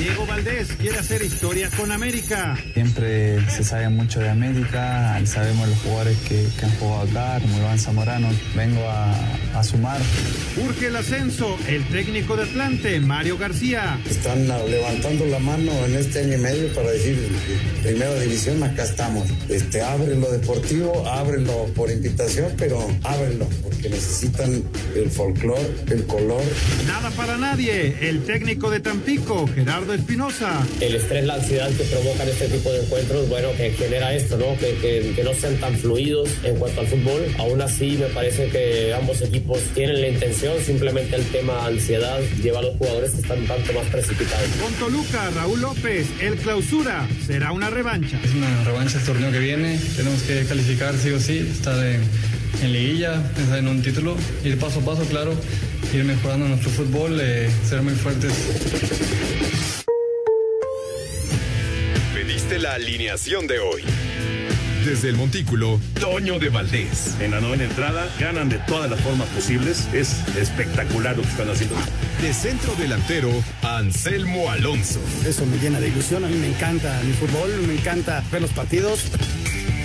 Diego Valdés quiere hacer historia con América. Siempre se sabe mucho de América, sabemos los jugadores que, que han jugado acá, como Iván Zamorano. Vengo a, a, sumar. Urge el ascenso, el técnico de Atlante, Mario García. Están levantando la mano en este año y medio para decir, primera división, acá estamos. Este, abren lo deportivo, ábrenlo por invitación, pero ábrenlo, porque necesitan el folclore, el color. Nada para nadie, el técnico de Tampico, Gerardo Espinosa. El estrés, la ansiedad que provocan este tipo de encuentros, bueno, que genera esto, ¿no? Que, que, que, no sean tan fluidos en cuanto al fútbol. Aún así, me parece que ambos equipos tienen la intención, simplemente el tema ansiedad lleva a los jugadores que están tanto más precipitados. Con Toluca, Raúl López, el clausura, será una revancha. Es una revancha el torneo que viene, tenemos que calificar sí o sí, estar en, en liguilla, pensar en un título, ir paso a paso, claro, ir mejorando nuestro fútbol, eh, ser muy fuertes. Pediste la alineación de hoy. Desde el Montículo, Toño de Valdés. En la novena entrada, ganan de todas las formas posibles. Es espectacular lo que están haciendo. De centro delantero, Anselmo Alonso. Eso me llena de ilusión. A mí me encanta mi fútbol, me encanta ver los partidos.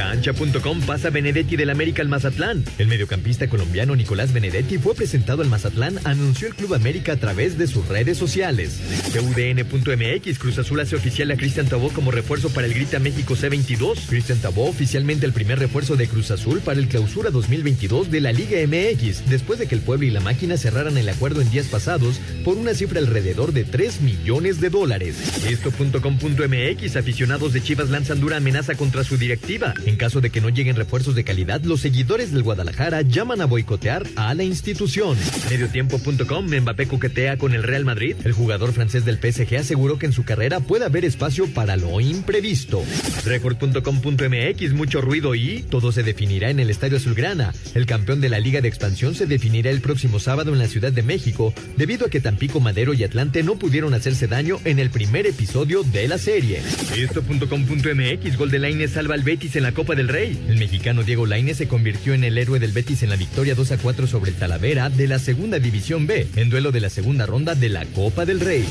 Cancha.com pasa Benedetti del América al Mazatlán. El mediocampista colombiano Nicolás Benedetti fue presentado al Mazatlán, anunció el Club América a través de sus redes sociales. CUDN.mx Cruz Azul hace oficial a Cristian Tabó como refuerzo para el Grita México C22. Cristian Tabó oficialmente el primer refuerzo de Cruz Azul para el Clausura 2022 de la Liga MX, después de que el pueblo y la máquina cerraran el acuerdo en días pasados por una cifra alrededor de 3 millones de dólares. Esto.com.mx aficionados de Chivas lanzan dura amenaza contra su directiva. En caso de que no lleguen refuerzos de calidad, los seguidores del Guadalajara llaman a boicotear a la institución. Mediotiempo.com, Mbappé coquetea con el Real Madrid. El jugador francés del PSG aseguró que en su carrera puede haber espacio para lo imprevisto. Record.com.mx, mucho ruido y todo se definirá en el Estadio Azulgrana. El campeón de la Liga de Expansión se definirá el próximo sábado en la Ciudad de México, debido a que Tampico, Madero y Atlante no pudieron hacerse daño en el primer episodio de la serie. Esto.com.mx, gol de Lainez salva al Betis en la Copa del Rey. El mexicano Diego Lainez se convirtió en el héroe del Betis en la victoria 2 a 4 sobre el Talavera de la Segunda División B, en duelo de la segunda ronda de la Copa del Rey.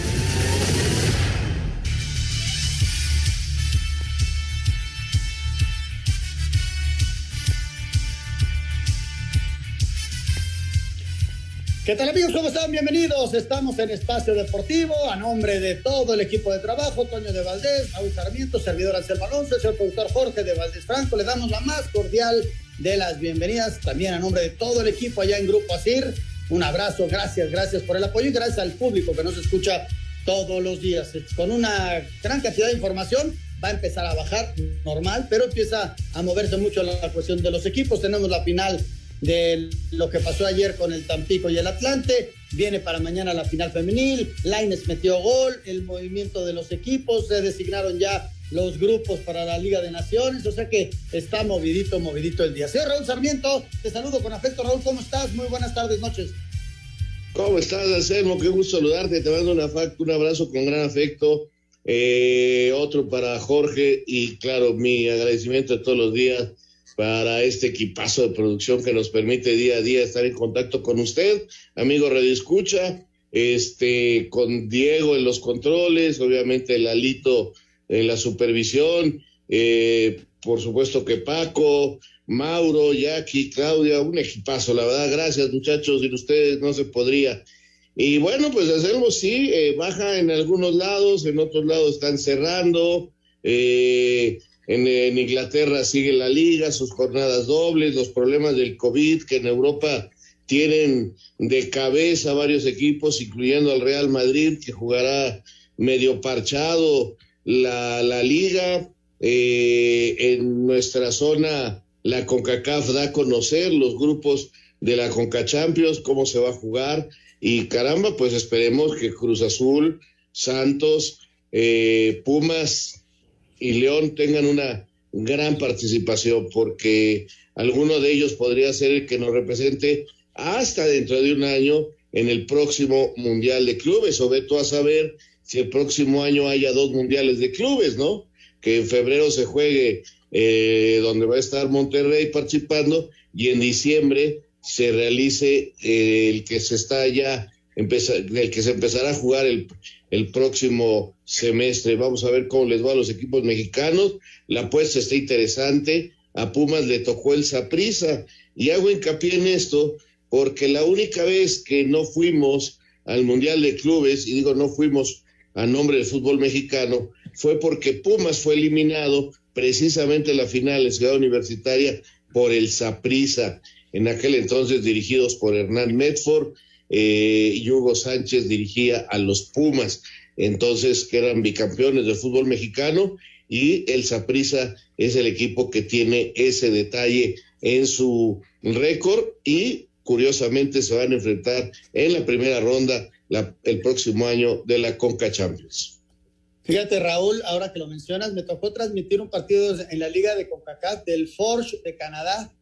¿Qué tal amigos? ¿Cómo están? Bienvenidos. Estamos en Espacio Deportivo a nombre de todo el equipo de trabajo, Toño de Valdés, Raúl Sarmiento, servidor Anselmo Alonso, el señor productor Jorge de Valdés Franco. Le damos la más cordial de las bienvenidas también a nombre de todo el equipo allá en Grupo Asir. Un abrazo, gracias, gracias por el apoyo y gracias al público que nos escucha todos los días. Con una gran cantidad de información va a empezar a bajar normal, pero empieza a moverse mucho la cuestión de los equipos. Tenemos la final de lo que pasó ayer con el Tampico y el Atlante. Viene para mañana la final femenil. Laines metió gol, el movimiento de los equipos, se designaron ya los grupos para la Liga de Naciones, o sea que está movidito, movidito el día. Señor Raúl Sarmiento, te saludo con afecto. Raúl, ¿cómo estás? Muy buenas tardes, noches. ¿Cómo estás, Anselmo? Qué gusto saludarte. Te mando un abrazo con gran afecto. Eh, otro para Jorge y claro, mi agradecimiento de todos los días para este equipazo de producción que nos permite día a día estar en contacto con usted, amigo Radio Escucha, este, con Diego en los controles, obviamente Lalito en la supervisión, eh, por supuesto que Paco, Mauro, Jackie, Claudia, un equipazo, la verdad, gracias muchachos, sin ustedes no se podría. Y bueno, pues hacerlo sí, eh, baja en algunos lados, en otros lados están cerrando, eh, en, Inglaterra sigue la liga, sus jornadas dobles, los problemas del COVID que en Europa tienen de cabeza varios equipos, incluyendo al Real Madrid, que jugará medio parchado la, la liga. Eh, en nuestra zona, la CONCACAF da a conocer los grupos de la CONCACHAMPIONS, cómo se va a jugar. Y caramba, pues esperemos que Cruz Azul, Santos, eh, Pumas y León tengan una gran participación, porque alguno de ellos podría ser el que nos represente hasta dentro de un año en el próximo Mundial de Clubes, o ve tú a saber si el próximo año haya dos Mundiales de Clubes, ¿no? Que en febrero se juegue eh, donde va a estar Monterrey participando y en diciembre se realice eh, el que se está ya, el que se empezará a jugar el, el próximo semestre. Vamos a ver cómo les va a los equipos mexicanos. La apuesta está interesante. A Pumas le tocó el Saprisa. Y hago hincapié en esto porque la única vez que no fuimos al Mundial de Clubes, y digo no fuimos a nombre del fútbol mexicano, fue porque Pumas fue eliminado precisamente en la final en Ciudad Universitaria por el Saprisa, en aquel entonces dirigidos por Hernán Medford, eh, Hugo Sánchez dirigía a los Pumas, entonces que eran bicampeones del fútbol mexicano, y el Saprisa es el equipo que tiene ese detalle en su récord y curiosamente se van a enfrentar en la primera ronda el próximo año de la Conca Champions. Fíjate, Raúl, ahora que lo mencionas, me tocó transmitir un partido en la Liga de CONCACAF del Forge de Canadá.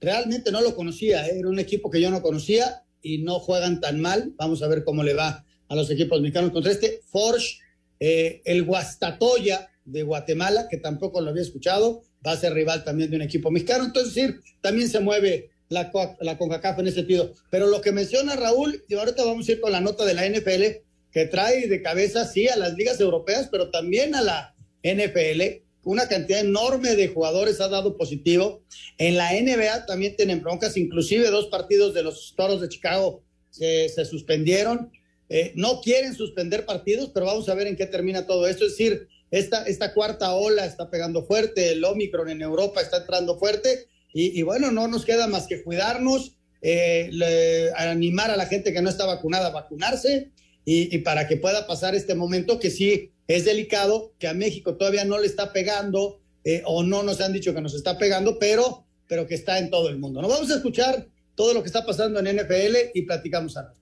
Realmente no lo conocía, ¿eh? era un equipo que yo no conocía y no juegan tan mal. Vamos a ver cómo le va a los equipos mexicanos contra este Forge, eh, el Guastatoya de Guatemala, que tampoco lo había escuchado, va a ser rival también de un equipo mexicano. Entonces, también se mueve la, la CONCACAF en ese sentido. Pero lo que menciona Raúl, y ahorita vamos a ir con la nota de la NFL, que trae de cabeza, sí, a las ligas europeas, pero también a la NFL. Una cantidad enorme de jugadores ha dado positivo. En la NBA también tienen broncas, inclusive dos partidos de los Toros de Chicago se, suspendieron. Eh, no quieren suspender partidos, pero vamos a ver en qué termina todo esto. Es decir, esta, esta cuarta ola está pegando fuerte, el Omicron en Europa está entrando fuerte y, bueno, no nos queda más que cuidarnos, eh, animar a la gente que no está vacunada a vacunarse y, para que pueda pasar este momento que sí es delicado, que a México todavía no le está pegando eh, o no nos han dicho que nos está pegando, pero, pero que está en todo el mundo. Nos vamos a escuchar todo lo que está pasando en NFL y platicamos ahora.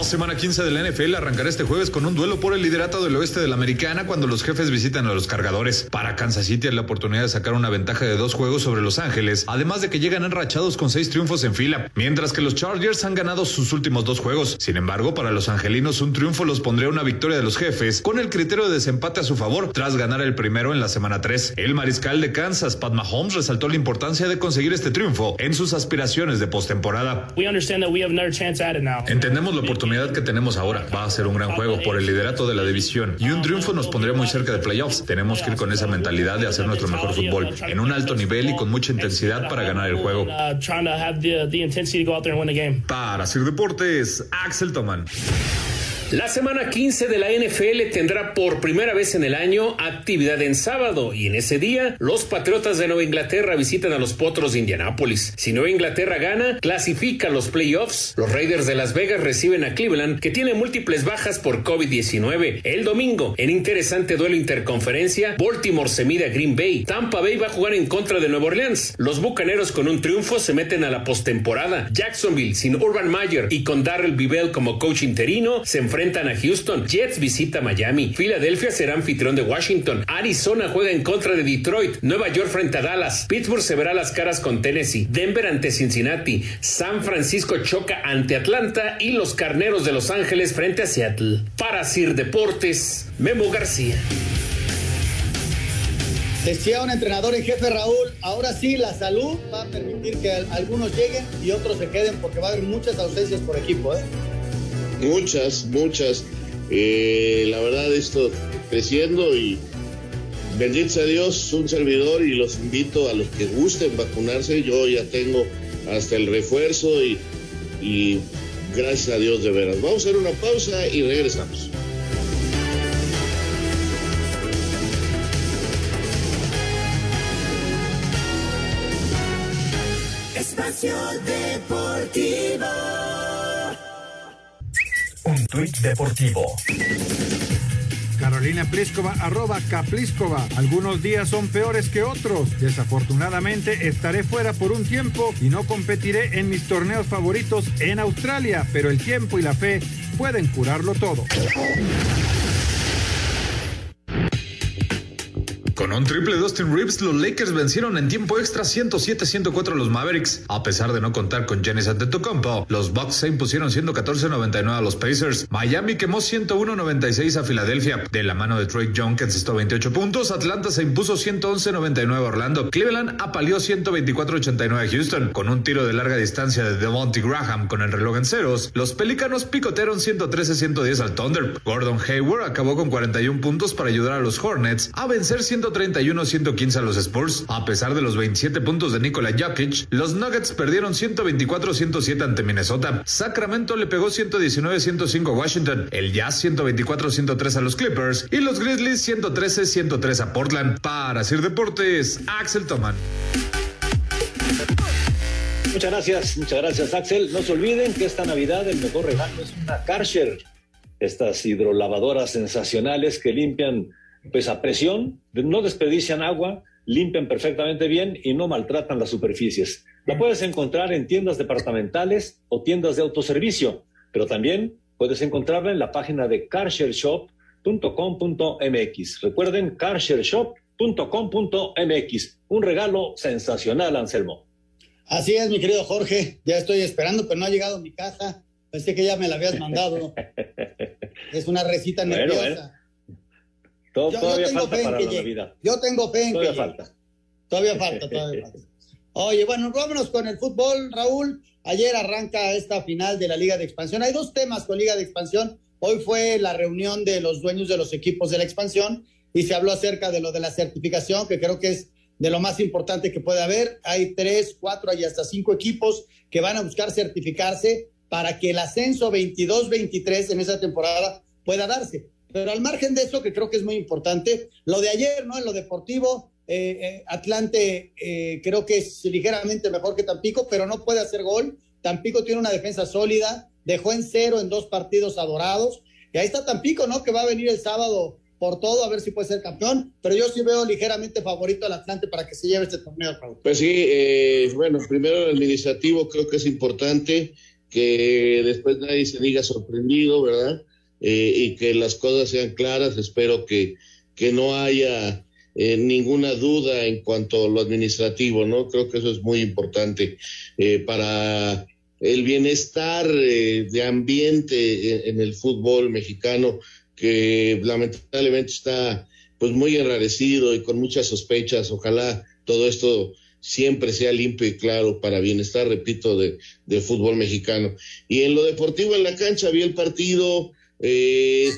La semana 15 de la NFL arrancará este jueves con un duelo por el liderato del oeste de la americana cuando los jefes visitan a los cargadores. Para Kansas City hay la oportunidad de sacar una ventaja de dos juegos sobre Los Ángeles, además de que llegan enrachados con seis triunfos en fila, mientras que los Chargers han ganado sus últimos dos juegos. Sin embargo, para los angelinos un triunfo los pondría una victoria de los jefes con el criterio de desempate a su favor tras ganar el primero en la semana 3. El mariscal de Kansas, Pat Mahomes, resaltó la importancia de conseguir este triunfo en sus aspiraciones de postemporada. Entendemos la oportunidad oportunidad que tenemos ahora. Va a ser un gran juego por el liderato de la división y un triunfo nos pondría muy cerca de playoffs. Tenemos que ir con esa mentalidad de hacer nuestro mejor fútbol en un alto nivel y con mucha intensidad para ganar el juego. Para Sir Deportes, Axel Toman. La semana 15 de la NFL tendrá por primera vez en el año actividad en sábado y en ese día los Patriotas de Nueva Inglaterra visitan a los Potros de Indianápolis. Si Nueva Inglaterra gana, clasifica los playoffs. Los Raiders de Las Vegas reciben a Cleveland que tiene múltiples bajas por COVID-19. El domingo, en interesante duelo interconferencia, Baltimore se mide a Green Bay. Tampa Bay va a jugar en contra de Nueva Orleans. Los Bucaneros con un triunfo se meten a la postemporada. Jacksonville sin Urban Meyer y con Darrell Bivell como coach interino se enfrentan enfrentan a Houston, Jets visita Miami, Filadelfia será anfitrión de Washington, Arizona juega en contra de Detroit, Nueva York frente a Dallas, Pittsburgh se verá las caras con Tennessee, Denver ante Cincinnati, San Francisco choca ante Atlanta y los Carneros de Los Ángeles frente a Seattle. Para Sir Deportes, Memo García. Decía un entrenador en jefe Raúl, ahora sí la salud va a permitir que algunos lleguen y otros se queden porque va a haber muchas ausencias por equipo. ¿eh? Muchas, muchas. Eh, la verdad, esto creciendo y bendito sea Dios, un servidor y los invito a los que gusten vacunarse. Yo ya tengo hasta el refuerzo y, y gracias a Dios de veras. Vamos a hacer una pausa y regresamos. Espacio Deportivo. Tuit deportivo. Carolina Pliskova, arroba Kapliskova. Algunos días son peores que otros. Desafortunadamente estaré fuera por un tiempo y no competiré en mis torneos favoritos en Australia, pero el tiempo y la fe pueden curarlo todo. Con un triple de Austin Reeves, los Lakers vencieron en tiempo extra 107-104 a los Mavericks. A pesar de no contar con Giannis Antetokounmpo, los Bucks se impusieron 114-99 a los Pacers. Miami quemó 101-96 a Filadelfia. De la mano de Troy Young, que encestó 28 puntos, Atlanta se impuso 111-99 a Orlando. Cleveland apaleó 124-89 a Houston. Con un tiro de larga distancia de Devontae Graham con el reloj en ceros, los Pelícanos picotearon 113-110 al Thunder. Gordon Hayward acabó con 41 puntos para ayudar a los Hornets a vencer 100 131-115 a los Spurs. A pesar de los 27 puntos de Nikola Jokic, los Nuggets perdieron 124-107 ante Minnesota. Sacramento le pegó 119-105 a Washington. El Jazz 124-103 a los Clippers. Y los Grizzlies 113-103 a Portland. Para Sir Deportes, Axel Toman. Muchas gracias, muchas gracias Axel. No se olviden que esta Navidad el mejor regalo es una Karcher. Estas hidrolavadoras sensacionales que limpian pues a presión, no desperdician agua, limpian perfectamente bien y no maltratan las superficies. La puedes encontrar en tiendas departamentales o tiendas de autoservicio, pero también puedes encontrarla en la página de carshareshop.com.mx. Recuerden, carshareshop.com.mx. Un regalo sensacional, Anselmo. Así es, mi querido Jorge. Ya estoy esperando, pero no ha llegado mi caja. Pensé que ya me la habías mandado. es una recita nerviosa. Todo, yo, todavía falta para la Navidad. Yo tengo fe en todavía que falta. Todavía falta, todavía falta. Oye, bueno, vámonos con el fútbol, Raúl. Ayer arranca esta final de la Liga de Expansión. Hay dos temas con Liga de Expansión. Hoy fue la reunión de los dueños de los equipos de la expansión y se habló acerca de lo de la certificación, que creo que es de lo más importante que puede haber. Hay tres, cuatro y hasta cinco equipos que van a buscar certificarse para que el ascenso 22-23 en esa temporada pueda darse. Pero al margen de eso, que creo que es muy importante, lo de ayer, ¿no? En lo deportivo, eh, eh, Atlante eh, creo que es ligeramente mejor que Tampico, pero no puede hacer gol. Tampico tiene una defensa sólida, dejó en cero en dos partidos adorados. Y ahí está Tampico, ¿no? Que va a venir el sábado por todo, a ver si puede ser campeón, pero yo sí veo ligeramente favorito al Atlante para que se lleve este torneo. Pues sí, bueno, primero el administrativo creo que es importante que después nadie se diga sorprendido, ¿verdad? Eh, y que las cosas sean claras. Espero que, que no haya eh, ninguna duda en cuanto a lo administrativo, ¿no? Creo que eso es muy importante eh, para el bienestar de ambiente en, el fútbol mexicano, que lamentablemente está pues muy enrarecido y con muchas sospechas. Ojalá todo esto siempre sea limpio y claro para bienestar, repito, de, de fútbol mexicano. Y en lo deportivo en la cancha vi el partido, eh,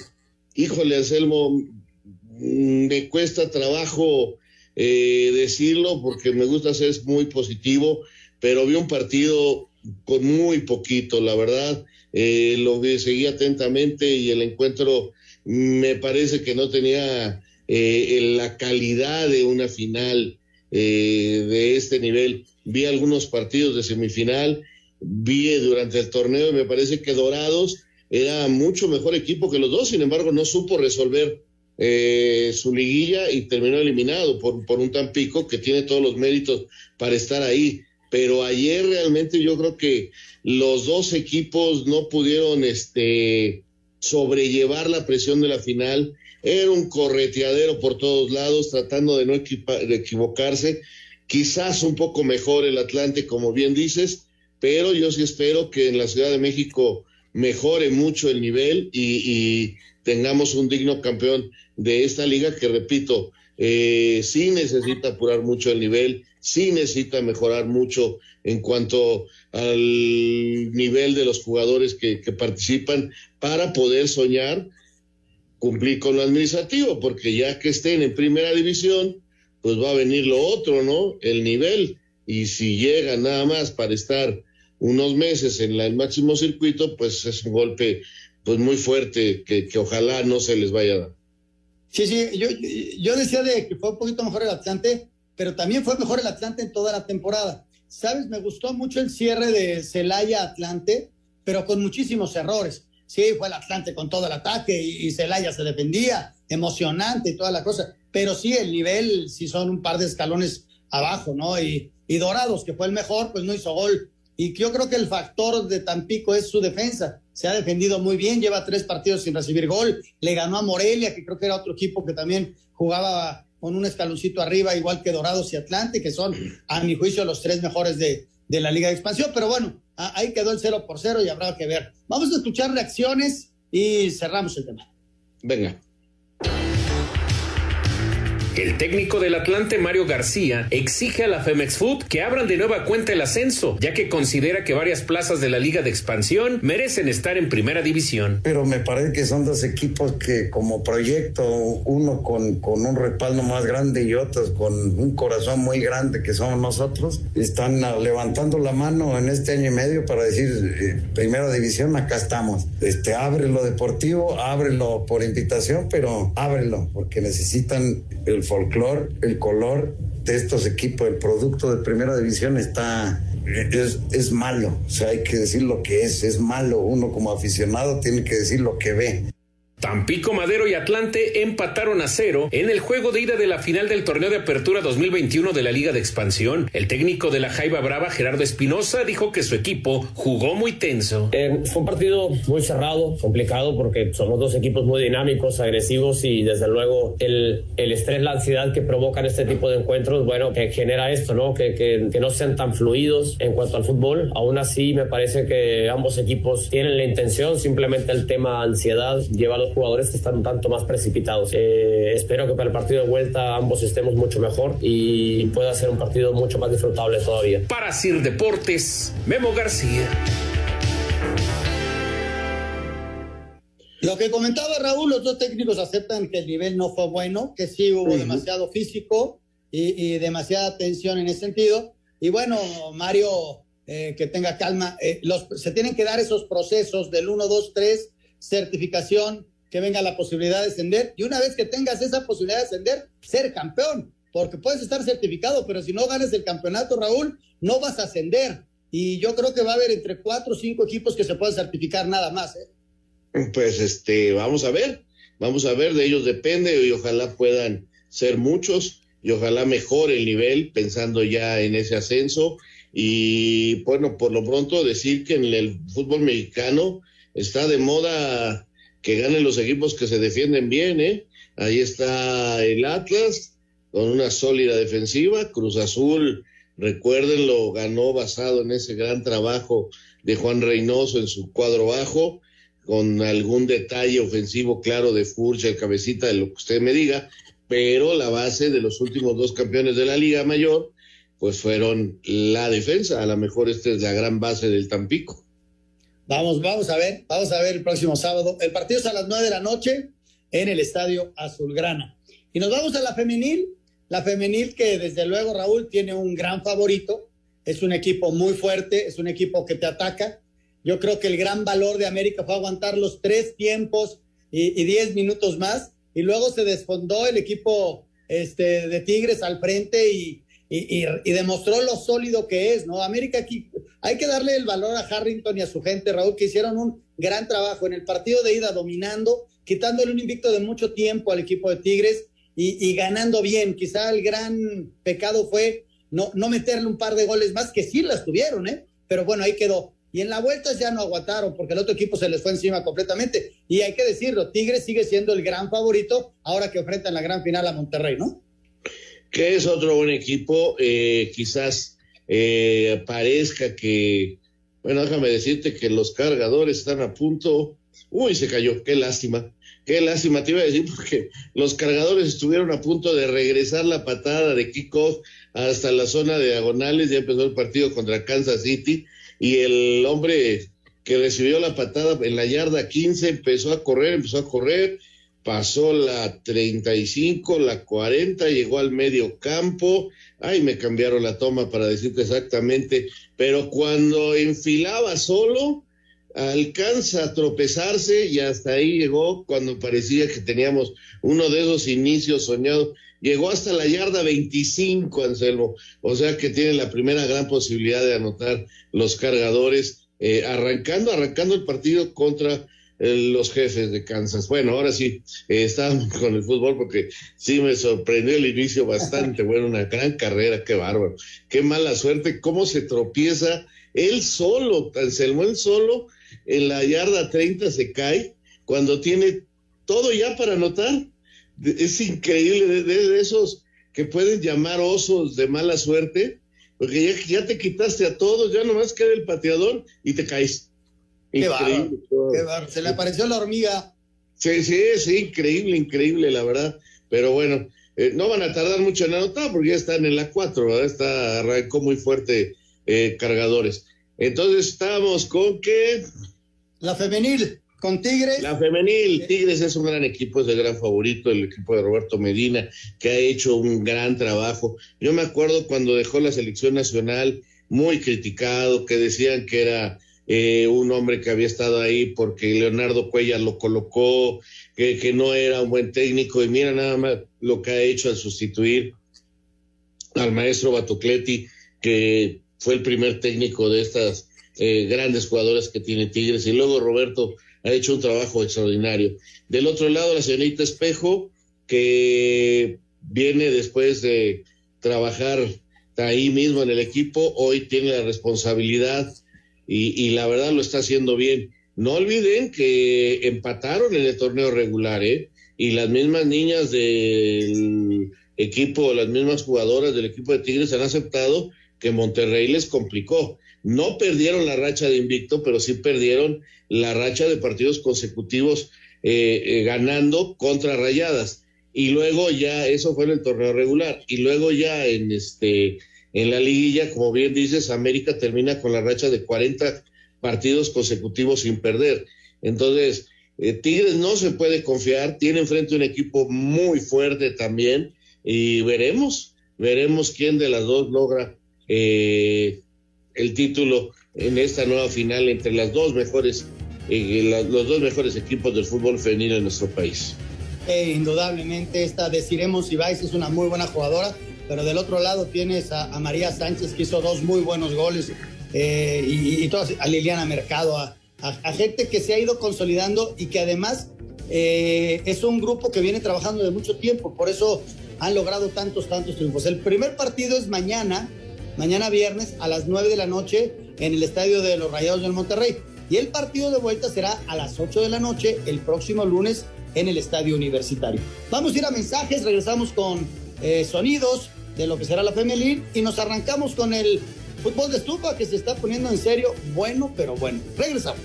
híjole, Anselmo, mm, me cuesta trabajo eh, decirlo porque me gusta ser muy positivo, pero vi un partido con muy poquito, la verdad. Eh, lo seguí atentamente y el encuentro me parece que no tenía eh, la calidad de una final de este nivel. Vi algunos partidos de semifinal, vi durante el torneo y me parece que Dorados era mucho mejor equipo que los dos, sin embargo no supo resolver eh, su liguilla y terminó eliminado por, por un Tampico que tiene todos los méritos para estar ahí. Pero ayer realmente yo creo que los dos equipos no pudieron este, sobrellevar la presión de la final. Era un correteadero por todos lados, tratando de no de equivocarse. Quizás un poco mejor el Atlante, como bien dices, pero yo sí espero que en la Ciudad de México mejore mucho el nivel y, tengamos un digno campeón de esta liga que, repito, eh, sí necesita apurar mucho el nivel, sí necesita mejorar mucho en cuanto al nivel de los jugadores que, que participan para poder soñar cumplir con lo administrativo, porque ya que estén en primera división, pues va a venir lo otro, ¿no? El nivel. Y si llegan nada más para estar unos meses en el máximo circuito, pues es un golpe pues muy fuerte que, que ojalá no se les vaya a dar. Sí, sí, yo, yo decía de que fue un poquito mejor el Atlante, pero también fue mejor el Atlante en toda la temporada. sabes, me gustó mucho el cierre de Celaya Atlante, pero con muchísimos errores. Sí, fue el Atlante con todo el ataque y, y Celaya se defendía, emocionante y toda la cosa. Pero sí, el nivel, sí son un par de escalones abajo, ¿no? Y, y Dorados, que fue el mejor, pues no hizo gol. Y yo creo que el factor de Tampico es su defensa. Se ha defendido muy bien, lleva tres partidos sin recibir gol. Le ganó a Morelia, que creo que era otro equipo que también jugaba con un escaloncito arriba, igual que Dorados y Atlante, que son, a mi juicio, los tres mejores de, de la Liga de Expansión. Pero bueno, ahí quedó el 0 por 0 y habrá que ver. Vamos a escuchar reacciones y cerramos el tema. Venga. El técnico del Atlante, Mario García, exige a la Femex Food que abran de nueva cuenta el ascenso, ya que considera que varias plazas de la Liga de Expansión merecen estar en primera división. Pero me parece que son dos equipos que como proyecto, uno con, con un respaldo más grande y otros con un corazón muy grande que somos nosotros, están levantando la mano en este año y medio para decir, eh, primera división, acá estamos. Este, ábrelo deportivo, ábrelo por invitación, pero ábrelo, porque necesitan el folclore, el color de estos equipos, el producto de primera división está es, es, malo, o sea, hay que decir lo que es, es malo. Uno como aficionado tiene que decir lo que ve. Tampico, Madero y Atlante empataron a cero en el juego de ida de la final del torneo de apertura 2021 de la Liga de Expansión. El técnico de la Jaiba Brava, Gerardo Espinosa, dijo que su equipo jugó muy tenso. Eh, fue un partido muy cerrado, complicado, porque somos dos equipos muy dinámicos, agresivos y desde luego el, el estrés, la ansiedad que provocan este tipo de encuentros, bueno, que genera esto, ¿no? Que, que, que no sean tan fluidos en cuanto al fútbol. Aún así, me parece que ambos equipos tienen la intención, simplemente el tema ansiedad lleva a los jugadores que están un tanto más precipitados. Eh, espero que para el partido de vuelta ambos estemos mucho mejor y pueda ser un partido mucho más disfrutable todavía. Para Sir Deportes, Memo García. Lo que comentaba Raúl, los dos técnicos aceptan que el nivel no fue bueno, que sí hubo uh -huh. demasiado físico y, y, demasiada tensión en ese sentido. Y bueno, Mario, eh, que tenga calma, eh, los, se tienen que dar esos procesos del 1, 2, 3, certificación, que venga la posibilidad de ascender y una vez que tengas esa posibilidad de ascender, ser campeón, porque puedes estar certificado, pero si no ganas el campeonato, Raúl, no vas a ascender. Y yo creo que va a haber entre cuatro o cinco equipos que se puedan certificar nada más. ¿eh? Pues este, vamos a ver, vamos a ver, de ellos depende y ojalá puedan ser muchos y ojalá mejore el nivel pensando ya en ese ascenso. Y bueno, por lo pronto decir que en el fútbol mexicano está de moda que ganen los equipos que se defienden bien, ¿eh? Ahí está el Atlas con una sólida defensiva, Cruz Azul, recuérdenlo, ganó basado en ese gran trabajo de Juan Reynoso en su cuadro bajo, con algún detalle ofensivo claro de Furcha, el cabecita, de lo que usted me diga, pero la base de los últimos dos campeones de la Liga Mayor, pues fueron la defensa, a lo mejor esta es la gran base del Tampico. Vamos, vamos a ver, vamos a ver el próximo sábado. El partido es a las nueve de la noche en el Estadio Azulgrana. Y nos vamos a la femenil, la femenil que desde luego Raúl tiene un gran favorito, es un equipo muy fuerte, es un equipo que te ataca. Yo creo que el gran valor de América fue aguantar los tres tiempos y, y diez minutos más, y luego se desfondó el equipo este, de Tigres al frente y, y, y, demostró lo sólido que es, ¿no? América aquí, hay que darle el valor a Harrington y a su gente, Raúl, que hicieron un gran trabajo en el partido de ida dominando, quitándole un invicto de mucho tiempo al equipo de Tigres y, ganando bien. Quizá el gran pecado fue no, no meterle un par de goles más, que sí las tuvieron, ¿eh? Pero bueno, ahí quedó. Y en la vuelta ya no aguantaron porque el otro equipo se les fue encima completamente. Y hay que decirlo, Tigres sigue siendo el gran favorito ahora que enfrentan la gran final a Monterrey, ¿no? Que es otro buen equipo, eh, quizás eh, parezca que, bueno, déjame decirte que los cargadores están a punto, uy, se cayó, qué lástima, qué lástima, te iba a decir porque los cargadores estuvieron a punto de regresar la patada de kickoff hasta la zona de diagonales, ya empezó el partido contra Kansas City y el hombre que recibió la patada en la yarda 15 empezó a correr, empezó a correr, pasó la 35, la 40, llegó al medio campo, ay, me cambiaron la toma para decirte exactamente, pero cuando enfilaba solo, alcanza a tropezarse y hasta ahí llegó cuando parecía que teníamos uno de esos inicios soñados. Llegó hasta la yarda 25, Anselmo. O sea que tiene la primera gran posibilidad de anotar los cargadores, eh, arrancando, arrancando el partido contra los jefes de Kansas. Bueno, ahora sí, eh, estábamos con el fútbol porque sí me sorprendió el inicio bastante. Bueno, una gran carrera, qué bárbaro. Qué mala suerte, cómo se tropieza él solo, Anselmo, él solo en la yarda 30 se cae cuando tiene todo ya para anotar. Es increíble de, esos que pueden llamar osos de mala suerte, porque ya, ya te quitaste a todos, ya nomás queda el pateador y te caes. Qué Se le apareció la hormiga. Sí, sí, sí, increíble, increíble, la verdad. Pero bueno, eh, no van a tardar mucho en anotar porque ya están en la 4, ¿verdad? Está, arrancó muy fuerte eh, cargadores. Entonces estamos con que... La femenil, con Tigres. La femenil, Tigres es un gran equipo, es el gran favorito, el equipo de Roberto Medina, que ha hecho un gran trabajo. Yo me acuerdo cuando dejó la selección nacional, muy criticado, que decían que era eh, un hombre que había estado ahí porque Leonardo Cuellar lo colocó, que, que no era un buen técnico, y mira nada más lo que ha hecho al sustituir al maestro Batocleti, que fue el primer técnico de estas eh, grandes jugadoras que tiene Tigres. Y luego Roberto ha hecho un trabajo extraordinario. Del otro lado, la señorita Espejo, que viene después de trabajar ahí mismo en el equipo, hoy tiene la responsabilidad y, la verdad lo está haciendo bien. No olviden que empataron en el torneo regular, ¿eh? Y las mismas niñas del equipo, las mismas jugadoras del equipo de Tigres han aceptado que Monterrey les complicó. No perdieron la racha de invicto, pero sí perdieron la racha de partidos consecutivos eh, eh, ganando contra Rayadas. Y luego ya, eso fue en el torneo regular. Y luego ya en este en la liguilla, como bien dices, América termina con la racha de 40 partidos consecutivos sin perder. Entonces, eh, Tigres no se puede confiar, tiene enfrente un equipo muy fuerte también y veremos, veremos quién de las dos logra eh, el título en esta nueva final entre las dos mejores, eh, los dos mejores equipos del fútbol femenino en nuestro país. Eh, indudablemente esta Desiremos Ibáez es una muy buena jugadora, pero del otro lado tienes a, María Sánchez que hizo dos muy buenos goles y, a Liliana Mercado, a, gente que se ha ido consolidando y que además es un grupo que viene trabajando de mucho tiempo, por eso han logrado tantos, tantos triunfos. El primer partido es mañana, mañana viernes a las 9 de la noche en el estadio de los Rayados del Monterrey. Y el partido de vuelta será a las 8 de la noche el próximo lunes en el estadio universitario. Vamos a ir a mensajes, regresamos con eh, sonidos de lo que será la femenil y nos arrancamos con el fútbol de estufa que se está poniendo en serio, bueno, pero bueno. Regresamos.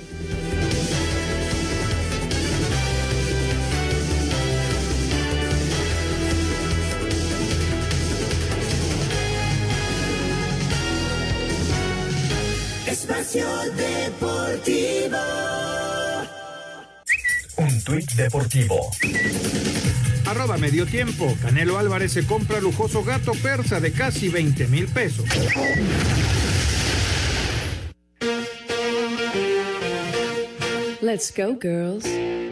Deportivo. Tuit deportivo. Arroba medio tiempo. Canelo Álvarez se compra lujoso gato persa de casi 20 mil pesos. Let's go, girls.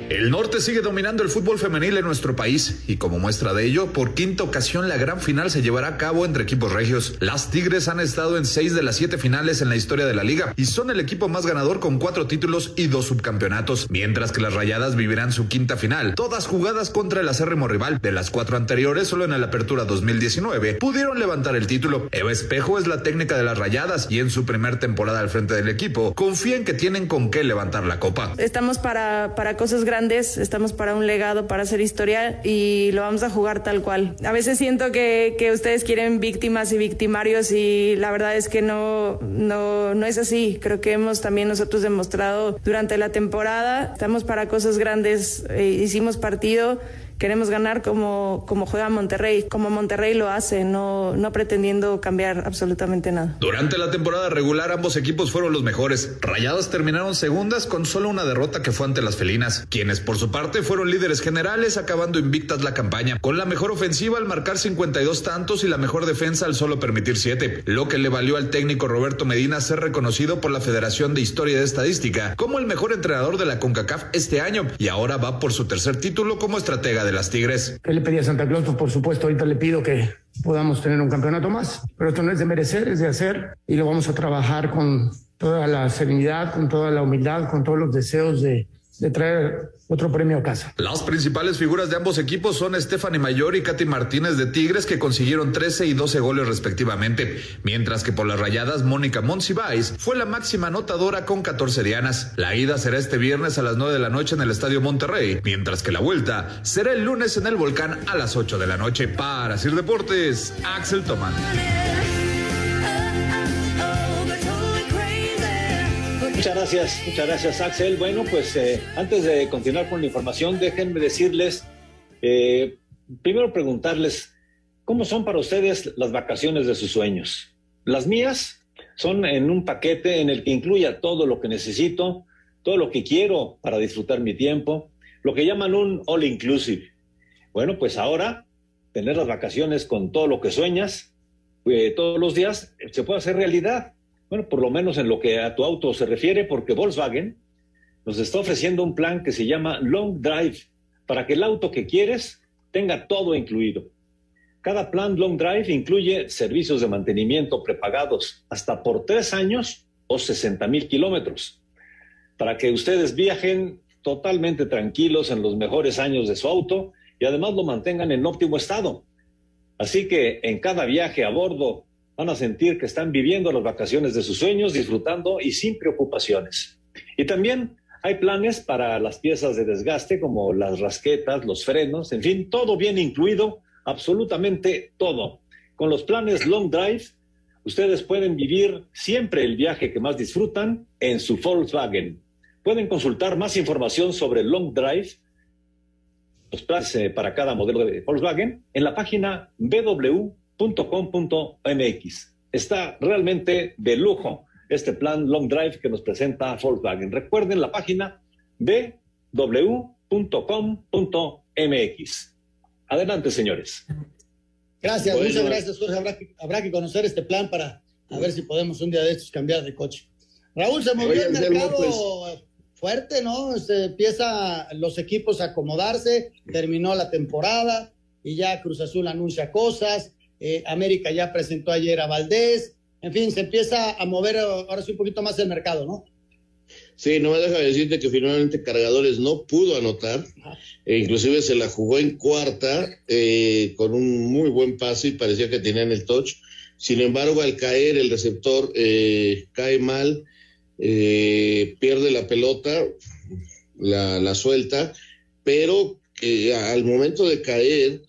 El norte sigue dominando el fútbol femenil en nuestro país y como muestra de ello, por quinta ocasión la gran final se llevará a cabo entre equipos regios. Las Tigres han estado en seis de las siete finales en la historia de la liga y son el equipo más ganador con cuatro títulos y dos subcampeonatos, mientras que las Rayadas vivirán su quinta final, todas jugadas contra el acérrimo rival. De las cuatro anteriores, solo en la apertura 2019 pudieron levantar el título. Eva Espejo es la técnica de las Rayadas y en su primer temporada al frente del equipo confía en que tienen con qué levantar la copa. Estamos para, para cosas grandes estamos para un legado, para hacer historia y lo vamos a jugar tal cual. A veces siento que, que ustedes quieren víctimas y victimarios y la verdad es que no, no, no es así. Creo que hemos también nosotros demostrado durante la temporada, estamos para cosas grandes, eh, hicimos partido queremos ganar como, como juega Monterrey, como Monterrey lo hace, no, no pretendiendo cambiar absolutamente nada. Durante la temporada regular ambos equipos fueron los mejores. Rayadas terminaron segundas con solo una derrota que fue ante las felinas, quienes por su parte fueron líderes generales acabando invictas la campaña, con la mejor ofensiva al marcar 52 tantos y la mejor defensa al solo permitir 7, lo que le valió al técnico Roberto Medina ser reconocido por la Federación de Historia de Estadística como el mejor entrenador de la CONCACAF este año y ahora va por su tercer título como estratega de las Tigres. ¿Qué le pedí a Santa Claus? Pues por supuesto, ahorita le pido que podamos tener un campeonato más, pero esto no es de merecer, es de hacer y lo vamos a trabajar con toda la serenidad, con toda la humildad, con todos los deseos de, de traer otro premio a casa. Las principales figuras de ambos equipos son Stephanie Mayor y Katy Martínez de Tigres que consiguieron 13 y 12 goles respectivamente, mientras que por las rayadas Mónica Monsiváis fue la máxima anotadora con 14 dianas. La ida será este viernes a las 9 de la noche en el Estadio Monterrey, mientras que la vuelta será el lunes en el Volcán a las 8 de la noche. Para Sir Deportes, Axel Tomán. Muchas gracias, muchas gracias Axel. Bueno, pues eh, antes de continuar con la información, déjenme decirles, eh, primero preguntarles, ¿cómo son para ustedes las vacaciones de sus sueños? Las mías son en un paquete en el que incluya todo lo que necesito, todo lo que quiero para disfrutar mi tiempo, lo que llaman un all inclusive. Bueno, pues ahora tener las vacaciones con todo lo que sueñas eh, todos los días se puede hacer realidad. Por lo menos en lo que a tu auto se refiere, porque Volkswagen nos está ofreciendo un plan que se llama Long Drive, para que el auto que quieres tenga todo incluido. Cada plan Long Drive incluye servicios de mantenimiento prepagados hasta por tres años o 60 mil kilómetros, para que ustedes viajen totalmente tranquilos en los mejores años de su auto y además lo mantengan en óptimo estado. Así que en cada viaje a bordo van a sentir que están viviendo las vacaciones de sus sueños, disfrutando y sin preocupaciones. Y también hay planes para las piezas de desgaste como las rasquetas, los frenos, en fin, todo bien incluido, absolutamente todo. Con los planes Long Drive, ustedes pueden vivir siempre el viaje que más disfrutan en su Volkswagen. Pueden consultar más información sobre Long Drive, los planes eh, para cada modelo de Volkswagen, en la página www .com.mx. Está realmente de lujo este plan Long Drive que nos presenta Volkswagen. Recuerden la página www.com.mx. Adelante, señores. Gracias, muchas gracias, Jorge. Habrá que, habrá que conocer este plan para a ver si podemos un día de estos cambiar de coche. Raúl, se movió el mercado pues. fuerte, ¿no? Se empieza los equipos a acomodarse, terminó la temporada y ya Cruz Azul anuncia cosas, eh, América ya presentó ayer a Valdés, en fin, se empieza a mover ahora sí un poquito más el mercado, ¿no? Sí, no me deja decirte que finalmente Cargadores no pudo anotar, e inclusive se la jugó en cuarta eh, con un muy buen pase y parecía que tenían el touch. Sin embargo, al caer el receptor eh, cae mal, pierde la pelota, la, la suelta, pero al momento de caer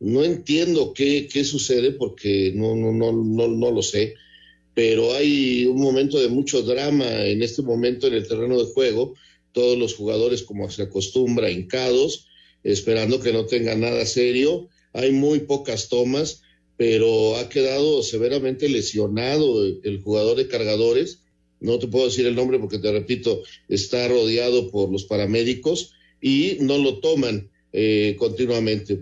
no entiendo qué, qué sucede porque no, no, no, no, no lo sé, pero hay un momento de mucho drama en este momento en el terreno de juego. Todos los jugadores, como se acostumbra, hincados, esperando que no tenga nada serio. Hay muy pocas tomas, pero ha quedado severamente lesionado el jugador de cargadores. No te puedo decir el nombre porque, te repito, está rodeado por los paramédicos y no lo toman eh, continuamente.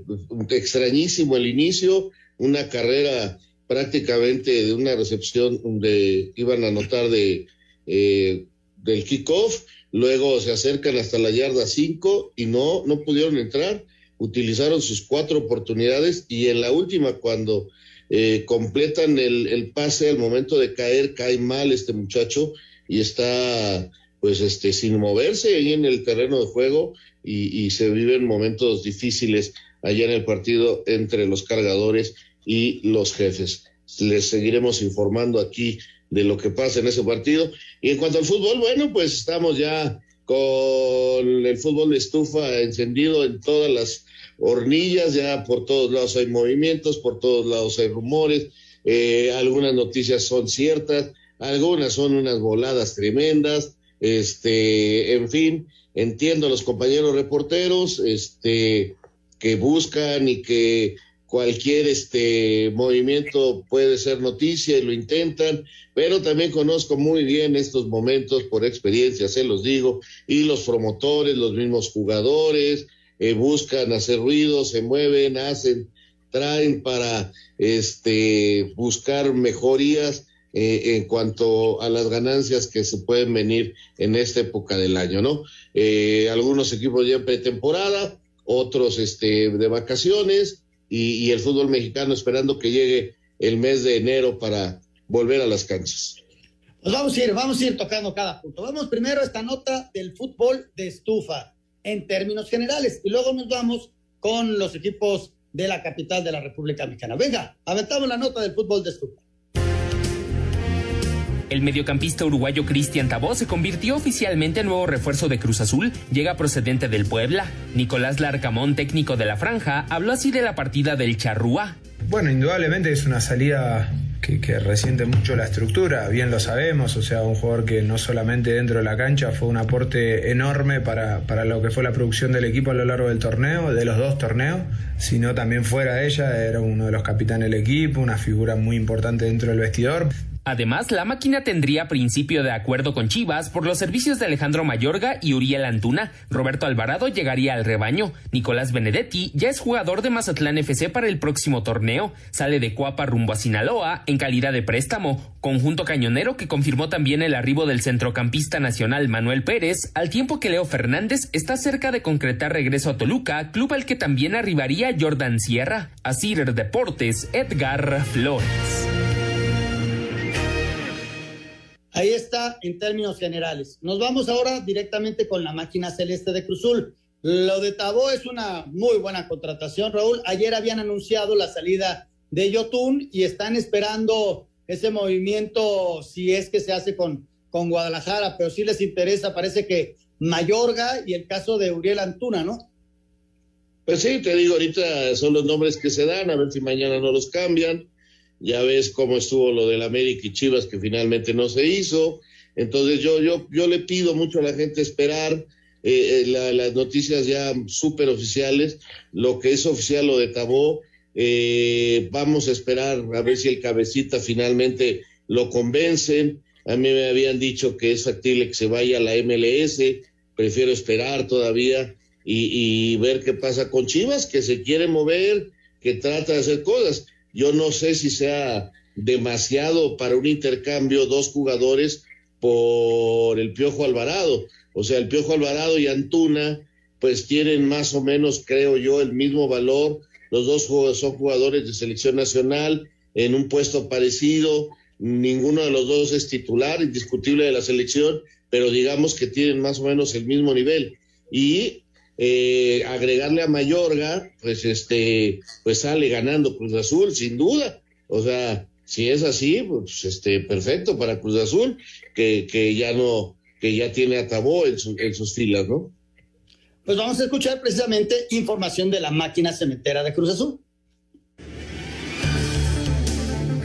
Extrañísimo el inicio, una carrera prácticamente de una recepción donde iban a anotar de, eh, del kickoff, luego se acercan hasta la yarda 5 y no, no pudieron entrar, utilizaron sus cuatro oportunidades y en la última cuando eh, completan el, el, pase al momento de caer, cae mal este muchacho y está pues este sin moverse ahí en el terreno de juego y, se viven momentos difíciles allá en el partido entre los cargadores y los jefes. Les seguiremos informando aquí de lo que pasa en ese partido. Y en cuanto al fútbol, bueno, pues estamos ya con el fútbol de estufa encendido en todas las hornillas, ya por todos lados hay movimientos, por todos lados hay rumores, eh, algunas noticias son ciertas, algunas son unas voladas tremendas, este, en fin, entiendo a los compañeros reporteros, este, que buscan y que cualquier este movimiento puede ser noticia y lo intentan, pero también conozco muy bien estos momentos por experiencia, se los digo, y los promotores, los mismos jugadores, eh, buscan hacer ruido, se mueven, hacen, traen para este buscar mejorías eh, en cuanto a las ganancias que se pueden venir en esta época del año, ¿no? Eh, algunos equipos ya en pretemporada, otros este, de vacaciones y, el fútbol mexicano esperando que llegue el mes de enero para volver a las canchas. Pues vamos a ir, vamos a ir tocando cada punto. Vamos primero a esta nota del fútbol de estufa en términos generales y luego nos vamos con los equipos de la capital de la República Mexicana. Venga, aventamos la nota del fútbol de estufa. El mediocampista uruguayo Cristian Tabó se convirtió oficialmente en nuevo refuerzo de Cruz Azul, llega procedente del Puebla. Nicolás Larcamón, técnico de la franja, habló así de la partida del Charrúa. Bueno, indudablemente es una salida que, que, resiente mucho la estructura, bien lo sabemos, o sea, un jugador que no solamente dentro de la cancha fue un aporte enorme para, para lo que fue la producción del equipo a lo largo del torneo, de los dos torneos, sino también fuera de ella, era uno de los capitanes del equipo, una figura muy importante dentro del vestidor. Además, la máquina tendría principio de acuerdo con Chivas por los servicios de Alejandro Mayorga y Uriel Antuna. Roberto Alvarado llegaría al rebaño. Nicolás Benedetti ya es jugador de Mazatlán FC para el próximo torneo. Sale de Cuapa rumbo a Sinaloa en calidad de préstamo. Conjunto cañonero que confirmó también el arribo del centrocampista nacional Manuel Pérez, al tiempo que Leo Fernández está cerca de concretar regreso a Toluca, club al que también arribaría Jordan Sierra. A Deportes, Edgar Flores. Ahí está en términos generales. Nos vamos ahora directamente con la máquina celeste de Cruzul. Lo de Tabó es una muy buena contratación, Raúl. Ayer habían anunciado la salida de Yotun y están esperando ese movimiento si es que se hace con, con Guadalajara, pero sí les interesa, parece que Mayorga y el caso de Uriel Antuna, ¿no? Pues sí, te digo, ahorita son los nombres que se dan, a ver si mañana no los cambian ya ves cómo estuvo lo del América y Chivas que finalmente no se hizo. Entonces yo, yo, yo le pido mucho a la gente esperar eh, eh, las noticias ya súper oficiales, lo que es oficial, lo de Tabó. Eh, vamos a esperar a ver si el cabecita finalmente lo convencen. A mí me habían dicho que es factible que se vaya a la MLS, prefiero esperar todavía y ver qué pasa con Chivas, que se quiere mover, que trata de hacer cosas yo no sé si sea demasiado para un intercambio dos jugadores por el Piojo Alvarado. O sea, el Piojo Alvarado y Antuna, pues tienen más o menos, creo yo, el mismo valor. Los dos son jugadores de selección nacional en un puesto parecido. Ninguno de los dos es titular, indiscutible de la selección, pero digamos que tienen más o menos el mismo nivel. Y eh, agregarle a Mayorga, pues este, pues sale ganando Cruz Azul, sin duda. O sea, si es así, pues este, perfecto para Cruz Azul, que, que ya no, que ya tiene a en, en sus filas, ¿no? Pues vamos a escuchar precisamente información de la máquina cementera de Cruz Azul.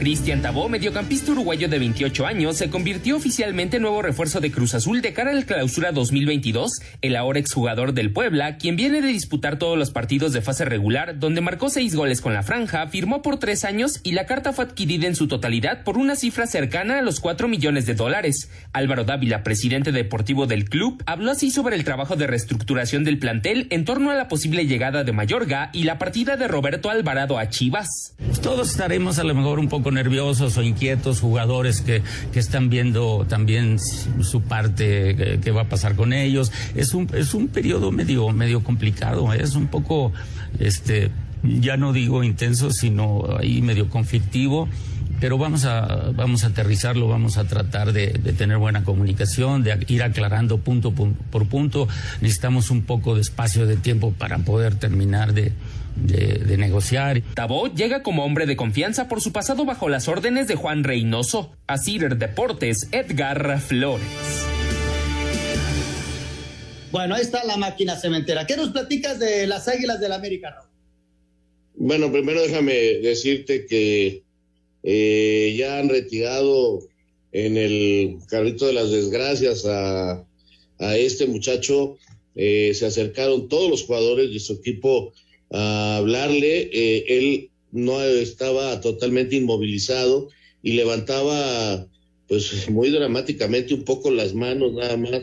Cristian Tabó, mediocampista uruguayo de 28 años, se convirtió oficialmente en nuevo refuerzo de Cruz Azul de cara al clausura 2022. El ahora exjugador del Puebla, quien viene de disputar todos los partidos de fase regular, donde marcó seis goles con la franja, firmó por tres años y la carta fue adquirida en su totalidad por una cifra cercana a los 4 millones de dólares. Álvaro Dávila, presidente deportivo del club, habló así sobre el trabajo de reestructuración del plantel en torno a la posible llegada de Mayorga y la partida de Roberto Alvarado a Chivas. Todos estaremos a lo mejor un poco nerviosos o inquietos, jugadores que, que están viendo también su parte, qué va a pasar con ellos. Es un, es un periodo medio, medio complicado, es un poco, este, ya no digo intenso, sino ahí medio conflictivo pero vamos a, vamos a aterrizarlo, vamos a tratar de, de, tener buena comunicación, de ir aclarando punto por punto. Necesitamos un poco de espacio de tiempo para poder terminar de, de, negociar. Tabó llega como hombre de confianza por su pasado bajo las órdenes de Juan Reynoso. A Cider Deportes, Edgar Flores. Bueno, ahí está la máquina cementera. ¿Qué nos platicas de las Águilas del América, Bueno, primero déjame decirte que eh, ya han retirado en el carrito de las desgracias a, a este muchacho. Eh, se acercaron todos los jugadores de su equipo a hablarle. Eh, él no estaba totalmente inmovilizado y levantaba pues muy dramáticamente un poco las manos nada más,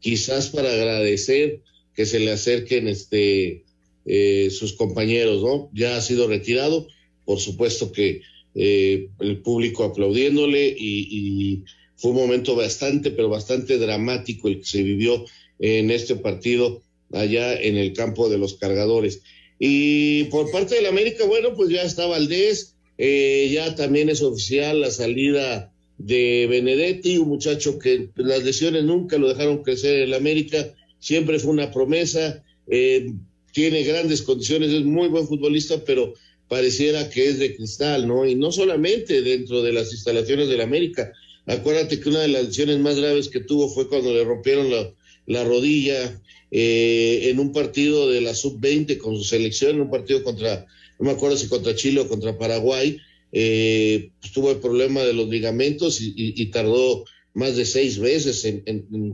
quizás para agradecer que se le acerquen este eh, sus compañeros, ¿no? Ya ha sido retirado, por supuesto que eh, el público aplaudiéndole y, fue un momento bastante, pero bastante dramático el que se vivió en este partido allá en el campo de los cargadores. Y por parte del América, bueno, pues ya está Valdés, eh, ya también es oficial la salida de Benedetti, un muchacho que las lesiones nunca lo dejaron crecer en el América, siempre fue una promesa, eh, tiene grandes condiciones, es muy buen futbolista, pero pareciera que es de cristal, ¿no? Y no solamente dentro de las instalaciones del América. Acuérdate que una de las lesiones más graves que tuvo fue cuando le rompieron la, rodilla eh, en un partido de la sub-20 con su selección, en un partido contra, no me acuerdo si contra Chile o contra Paraguay, eh, pues tuvo el problema de los ligamentos y, tardó más de seis meses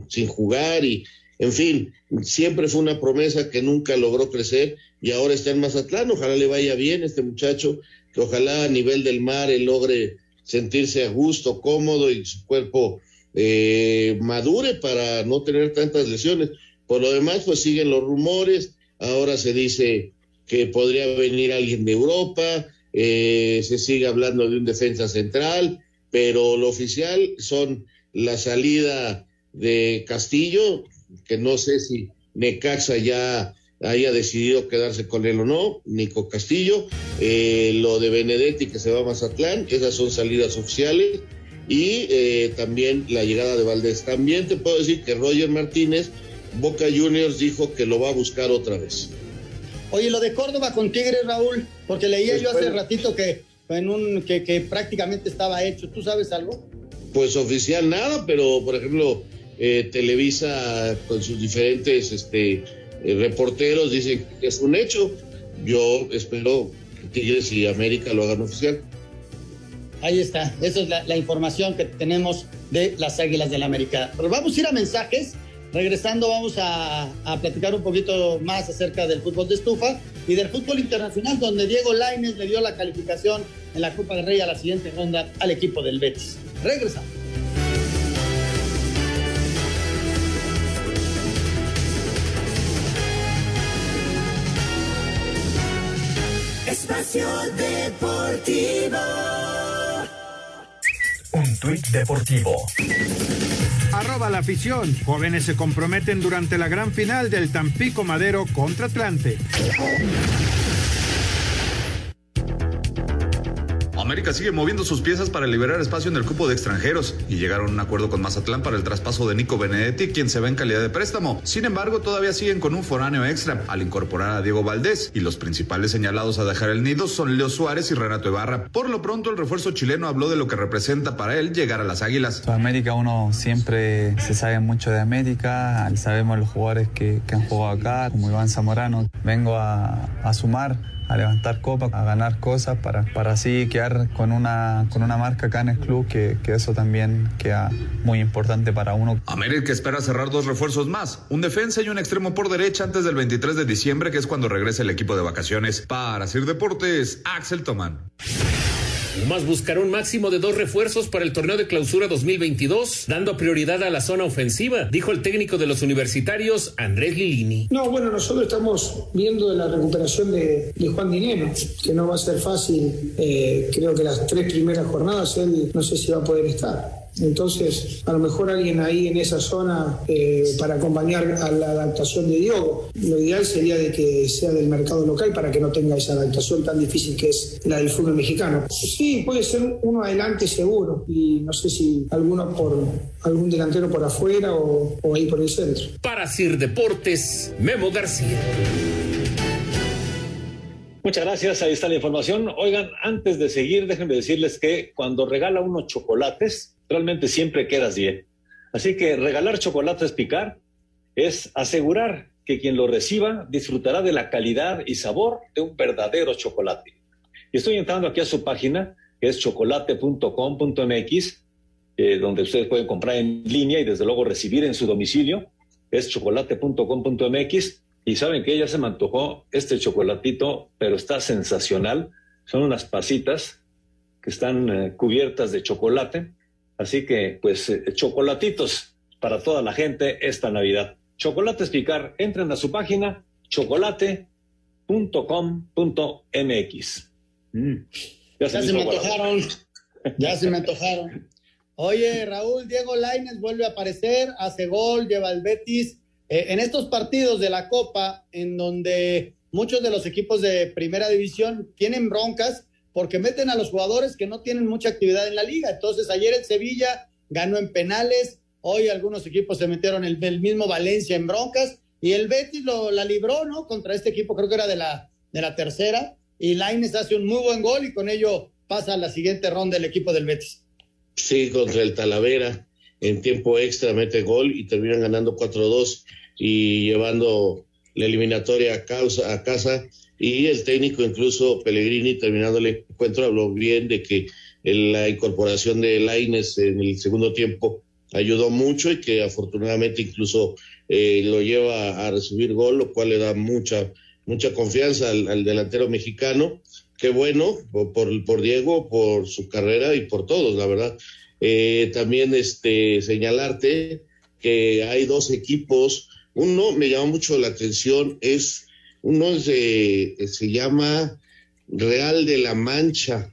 sin jugar y, en fin, siempre fue una promesa que nunca logró crecer y ahora está en Mazatlán. Ojalá le vaya bien este muchacho, que ojalá a nivel del mar él logre sentirse a gusto, cómodo y su cuerpo eh, madure para no tener tantas lesiones. Por lo demás, pues siguen los rumores. Ahora se dice que podría venir alguien de Europa, eh, se sigue hablando de un defensa central, pero lo oficial son la salida de Castillo, que no sé si Necaxa ya haya decidido quedarse con él o no, Nico Castillo, eh, lo de Benedetti que se va a Mazatlán, esas son salidas oficiales, y eh, también la llegada de Valdés. También te puedo decir que Roger Martínez, Boca Juniors, dijo que lo va a buscar otra vez. Oye, lo de Córdoba con Tigres, Raúl, porque leía yo hace ratito que, en un, que, que prácticamente estaba hecho. ¿Tú sabes algo? Pues oficial nada, pero por ejemplo, eh, Televisa con sus diferentes este, eh, reporteros dicen que es un hecho. Yo espero que Tigres y América lo hagan oficial. Ahí está, esa es la, información que tenemos de las Águilas del la América. Pero vamos a ir a mensajes. Regresando vamos a, a, platicar un poquito más acerca del fútbol de estufa y del fútbol internacional, donde Diego Laines le dio la calificación en la Copa del Rey a la siguiente ronda al equipo del Betis. Regresamos. Espacio Deportivo. Deportivo. Arroba la afición. Jóvenes se comprometen durante la gran final del Tampico Madero contra Atlante. América sigue moviendo sus piezas para liberar espacio en el cupo de extranjeros y llegaron a un acuerdo con Mazatlán para el traspaso de Nico Benedetti, quien se va en calidad de préstamo. Sin embargo, todavía siguen con un foráneo extra al incorporar a Diego Valdés y los principales señalados a dejar el nido son Leo Suárez y Renato Ibarra. Por lo pronto, el refuerzo chileno habló de lo que representa para él llegar a las Águilas. América uno siempre se sabe mucho de América, sabemos los jugadores que, han jugado acá, como Iván Zamorano. Vengo a, a sumar a levantar copa, a ganar cosas para, para así quedar con una, con una marca acá en el club que, que eso también queda muy importante para uno. América espera cerrar dos refuerzos más, un defensa y un extremo por derecha antes del 23 de diciembre, que es cuando regresa el equipo de vacaciones. Para Sir Deportes, Axel Tomán. Pumas buscará un máximo de dos refuerzos para el torneo de clausura 2022, dando prioridad a la zona ofensiva, dijo el técnico de los universitarios, Andrés Lilini. No, bueno, nosotros estamos viendo la recuperación de, Juan Dinero, que no va a ser fácil. Eh, creo que las tres primeras jornadas él no sé si va a poder estar. Entonces, a lo mejor alguien ahí en esa zona eh, para acompañar a la adaptación de Diogo. Lo ideal sería de que sea del mercado local para que no tenga esa adaptación tan difícil que es la del fútbol mexicano. Sí, puede ser uno adelante seguro y no sé si alguno por algún delantero por afuera o, o ahí por el centro. Para Sir Deportes, Memo García. Muchas gracias, ahí está la información. Oigan, antes de seguir, déjenme decirles que cuando regala uno chocolates, realmente siempre quedas bien. Así que regalar chocolates picar es asegurar que quien lo reciba disfrutará de la calidad y sabor de un verdadero chocolate. Y estoy entrando aquí a su página, que es chocolate.com.mx, eh, donde ustedes pueden comprar en línea y desde luego recibir en su domicilio. Es chocolate.com.mx. Y saben que ya se me antojó este chocolatito, pero está sensacional. Son unas pasitas que están eh, cubiertas de chocolate. Así que, pues, eh, chocolatitos para toda la gente esta Navidad. Chocolates Picar, entren a su página chocolate.com.mx. Mm. Ya, se, me antojaron. Ya se me antojaron. Oye, Raúl, Diego Laines vuelve a aparecer, hace gol, lleva el Betis. Eh, en estos partidos de la Copa, en donde muchos de los equipos de primera división tienen broncas porque meten a los jugadores que no tienen mucha actividad en la liga. Entonces, ayer el Sevilla ganó en penales, hoy algunos equipos se metieron el, mismo Valencia en broncas y el Betis lo, la libró, ¿no? Contra este equipo, creo que era de la, de la tercera, y Laines hace un muy buen gol y con ello pasa a la siguiente ronda el equipo del Betis. Sí, contra el Talavera, en tiempo extra mete gol y terminan ganando 4-2 y llevando la eliminatoria a, causa, a casa. Y el técnico, incluso Pellegrini, terminando el encuentro, habló bien de que la incorporación de Laines en el segundo tiempo ayudó mucho y que afortunadamente incluso eh, lo lleva a recibir gol, lo cual le da mucha, mucha confianza al, delantero mexicano. Qué bueno por, por, Diego, por su carrera y por todos, la verdad. Eh, también este, señalarte que hay dos equipos. Uno me llama mucho la atención, es uno se llama Real de la Mancha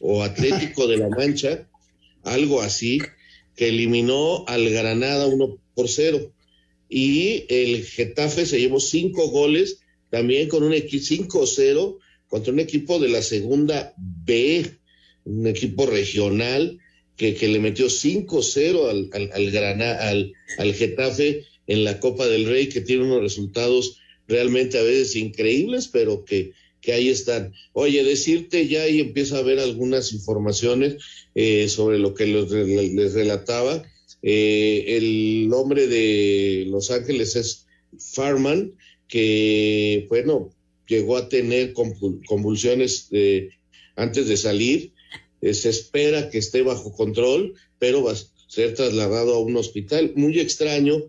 o Atlético de la Mancha, algo así, que eliminó al Granada uno por cero. Y el Getafe se llevó cinco goles también con un equipo 5-0 contra un equipo de la segunda B, un equipo regional que, que le metió 5-0 al, al, al, al, al Getafe en la Copa del Rey, que tiene unos resultados realmente a veces increíbles, pero que, que ahí están. Oye, decirte ya ahí empieza a haber algunas informaciones eh, sobre lo que les, relataba eh, el nombre de Los Ángeles es Farman, que, bueno, llegó a tener convulsiones antes de salir. Eh, se espera que esté bajo control, pero va a ser trasladado a un hospital. Muy extraño,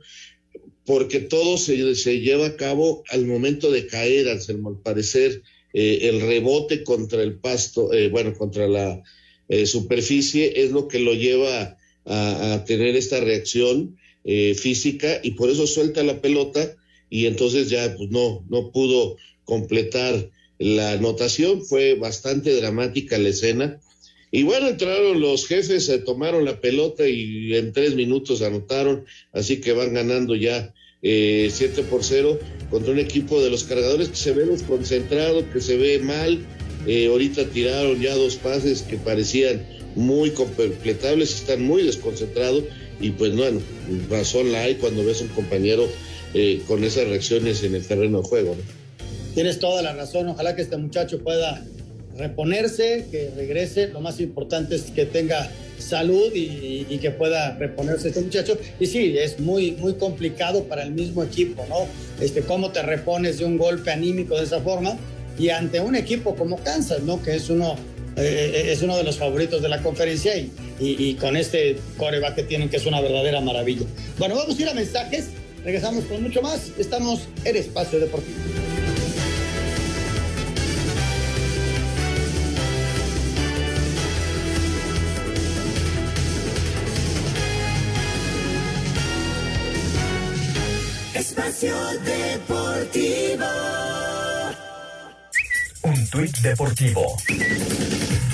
porque todo se, se lleva a cabo al momento de caer, al parecer. Eh, el rebote contra el pasto, bueno, contra la superficie es lo que lo lleva a, tener esta reacción eh, física y por eso suelta la pelota y entonces ya pues, no, no pudo completar la anotación, fue bastante dramática la escena. Y bueno, entraron los jefes, se tomaron la pelota y en tres minutos anotaron, así que van ganando ya eh, 7 por 0 contra un equipo de los cargadores que se ve desconcentrado, que se ve mal. Eh, ahorita tiraron ya dos pases que parecían muy completables, están muy desconcentrados y pues bueno, razón la hay cuando ves un compañero eh, con esas reacciones en el terreno de juego. Tienes toda la razón, ojalá que este muchacho pueda reponerse, que regrese, lo más importante es que tenga salud y, que pueda reponerse este muchacho. Y sí, es muy, muy complicado para el mismo equipo, ¿no? Este, cómo te repones de un golpe anímico de esa forma y ante un equipo como Kansas, ¿no? Que es uno eh, es uno de los favoritos de la conferencia y, y, con este coreback que tienen, que es una verdadera maravilla. Bueno, vamos a ir a mensajes. Regresamos con mucho más. Estamos en Espacio Deportivo. Espacio Deportivo. Un tuit deportivo.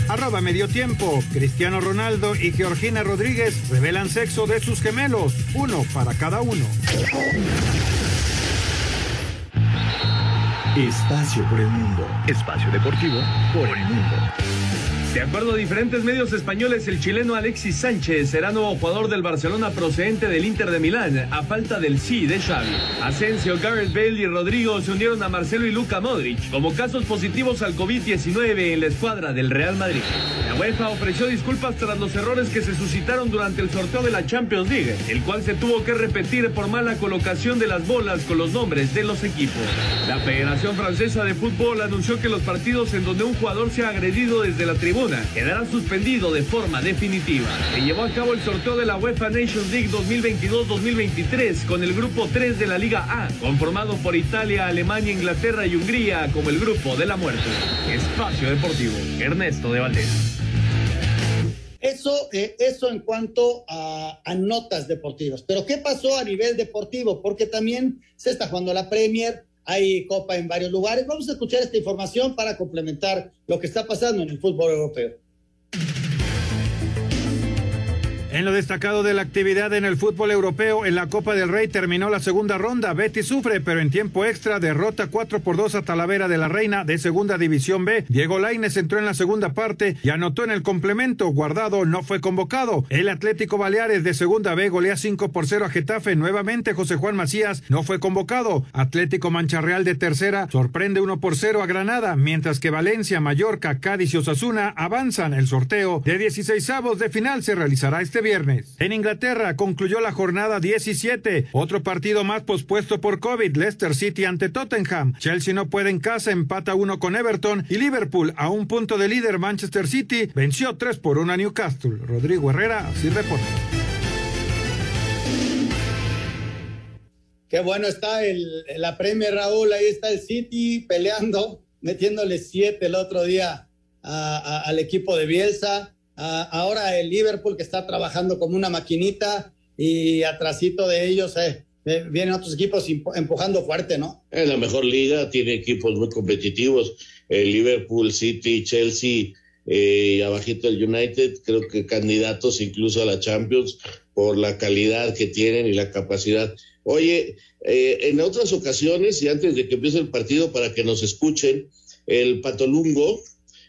Arroba medio tiempo. Cristiano Ronaldo y Georgina Rodríguez revelan sexo de sus gemelos, uno para cada uno. Espacio por el mundo. Espacio deportivo por el mundo. De acuerdo a diferentes medios españoles, el chileno Alexis Sánchez será nuevo jugador del Barcelona procedente del Inter de Milán, a falta del sí de Xavi. Asensio, Gareth Bale y Rodrigo se unieron a Marcelo y Luca Modric como casos positivos al COVID-19 en la escuadra del Real Madrid. La UEFA ofreció disculpas tras los errores que se suscitaron durante el sorteo de la Champions League, el cual se tuvo que repetir por mala colocación de las bolas con los nombres de los equipos. La Federación Francesa de Fútbol anunció que los partidos en donde un jugador sea agredido desde la tribuna Quedará suspendido de forma definitiva. Se llevó a cabo el sorteo de la UEFA Nations League 2022-2023 con el grupo 3 de la Liga A, conformado por Italia, Alemania, Inglaterra y Hungría como el grupo de la muerte. Espacio Deportivo, Ernesto de Valdés. Eso, eh, eso en cuanto a, notas deportivas. Pero ¿qué pasó a nivel deportivo? Porque también se está jugando la Premier, hay copa en varios lugares. Vamos a escuchar esta información para complementar lo que está pasando en el fútbol europeo. En lo destacado de la actividad en el fútbol europeo, en la Copa del Rey terminó la segunda ronda. Betty sufre, pero en tiempo extra derrota 4 por 2 a Talavera de la Reina de Segunda División B. Diego Laines entró en la segunda parte y anotó en el complemento. Guardado no fue convocado. El Atlético Baleares de Segunda B golea 5 por 0 a Getafe. Nuevamente José Juan Macías no fue convocado. Atlético Mancharreal de Tercera sorprende 1 por 0 a Granada, mientras que Valencia, Mallorca, Cádiz y Osasuna avanzan. El sorteo de 16 avos de final se realizará este viernes. En Inglaterra concluyó la jornada 17. Otro partido más pospuesto por COVID. Leicester City ante Tottenham. Chelsea no puede en casa, empata uno con Everton. Y Liverpool, a un punto de líder Manchester City, venció 3 por 1 a Newcastle. Rodrigo Herrera, así reporta. Qué bueno está el, la Premier, Raúl. Ahí está el City peleando, metiéndole siete el otro día a, a, al equipo de Bielsa. A, ahora el Liverpool que está trabajando como una maquinita y atrasito de ellos eh, eh, vienen otros equipos empujando fuerte, ¿no? Es la mejor liga, tiene equipos muy competitivos. El Liverpool, City, Chelsea eh, y abajito el United, creo que candidatos incluso a la Champions por la calidad que tienen y la capacidad. Oye, eh, en otras ocasiones y antes de que empiece el partido para que nos escuchen, el Patolungo,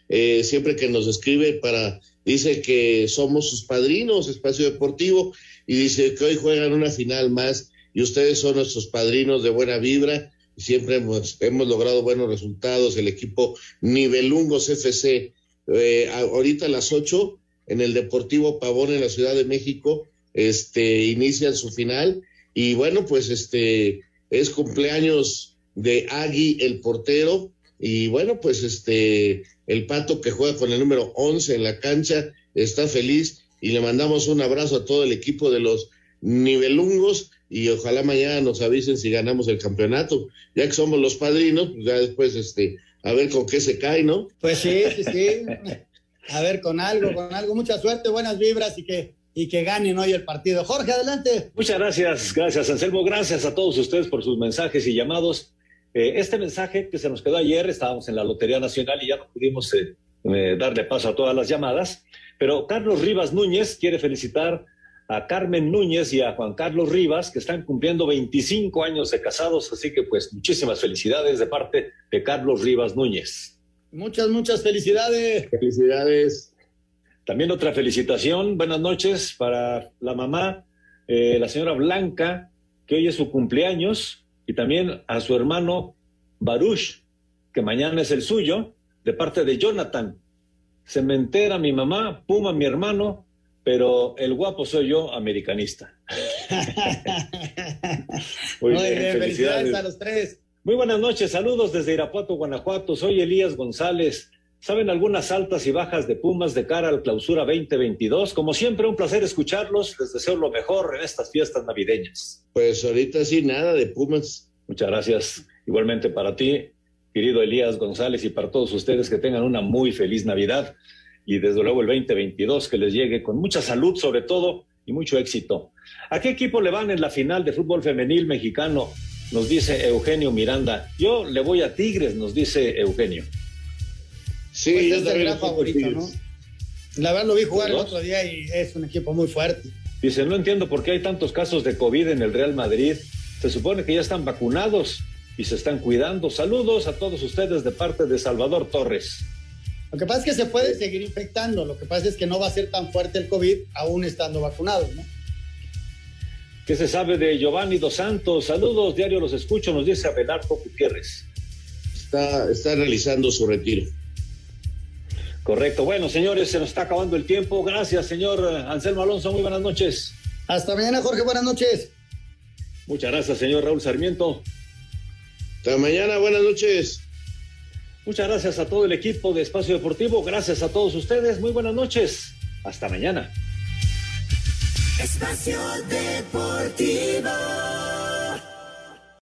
eh, siempre que nos escribe para, dice que somos sus padrinos, espacio deportivo, y dice que hoy juegan una final más y ustedes son nuestros padrinos de buena vibra. Siempre hemos, hemos logrado buenos resultados. El equipo Nivelungos FC, eh, ahorita a las 8 en el Deportivo Pavón en la Ciudad de México, este, inician su final. Y bueno, pues este es cumpleaños de Agui, el portero. Y bueno, pues este, el pato que juega con el número 11 en la cancha está feliz y le mandamos un abrazo a todo el equipo de los nivelungos y ojalá mañana nos avisen si ganamos el campeonato. Ya que somos los padrinos, pues ya después este, a ver con qué se cae, ¿no? Pues sí, sí, sí. A ver, con algo, con algo. Mucha suerte, buenas vibras y que, y que ganen hoy el partido. Jorge, adelante. Muchas gracias, gracias, Anselmo. Gracias a todos ustedes por sus mensajes y llamados. Eh, este mensaje que se nos quedó ayer, estábamos en la Lotería Nacional y ya no pudimos eh, eh, darle paso a todas las llamadas, pero Carlos Rivas Núñez quiere felicitar a Carmen Núñez y a Juan Carlos Rivas, que están cumpliendo 25 años de casados, así que pues muchísimas felicidades de parte de Carlos Rivas Núñez. Muchas, muchas felicidades. Felicidades. También otra felicitación, buenas noches para la mamá, eh, la señora Blanca, que hoy es su cumpleaños, y también a su hermano Baruch, que mañana es el suyo, de parte de Jonathan. Se me entera mi mamá, Puma mi hermano, pero el guapo soy yo, americanista. Muy, Muy bien, bien, felicidades a los tres. Muy buenas noches, saludos desde Irapuato, Guanajuato. Soy Elías González. ¿Saben algunas altas y bajas de Pumas de cara al clausura 2022? Como siempre, un placer escucharlos. Les deseo lo mejor en estas fiestas navideñas. Pues ahorita sí, nada de Pumas. Muchas gracias. Igualmente para ti, querido Elías González, y para todos ustedes que tengan una muy feliz Navidad y desde luego el 2022 que les llegue con mucha salud sobre todo y mucho éxito. ¿A qué equipo le van en la final de fútbol femenil mexicano? Nos dice Eugenio Miranda. Yo le voy a Tigres, nos dice Eugenio. Sí, pues es el gran favorito, ¿no? La verdad lo vi jugar el otro día y es un equipo muy fuerte. Dice, no entiendo por qué hay tantos casos de COVID en el Real Madrid. Se supone que ya están vacunados y se están cuidando. Saludos a todos ustedes de parte de Salvador Torres. Lo que pasa es que se puede seguir infectando, lo que pasa es que no va a ser tan fuerte el COVID aún estando vacunados, ¿no? ¿Qué se sabe de Giovanni Dos Santos? Saludos, diario los escucho, nos dice Abelardo Gutiérrez. Está, está realizando su retiro. Correcto. Bueno, señores, se nos está acabando el tiempo. Gracias, señor Anselmo Alonso. Muy buenas noches. Hasta mañana, Jorge. Buenas noches. Muchas gracias, señor Raúl Sarmiento. Hasta mañana. Buenas noches. Muchas gracias a todo el equipo de Espacio Deportivo. Gracias a todos ustedes. Muy buenas noches. Hasta mañana. Espacio Deportivo.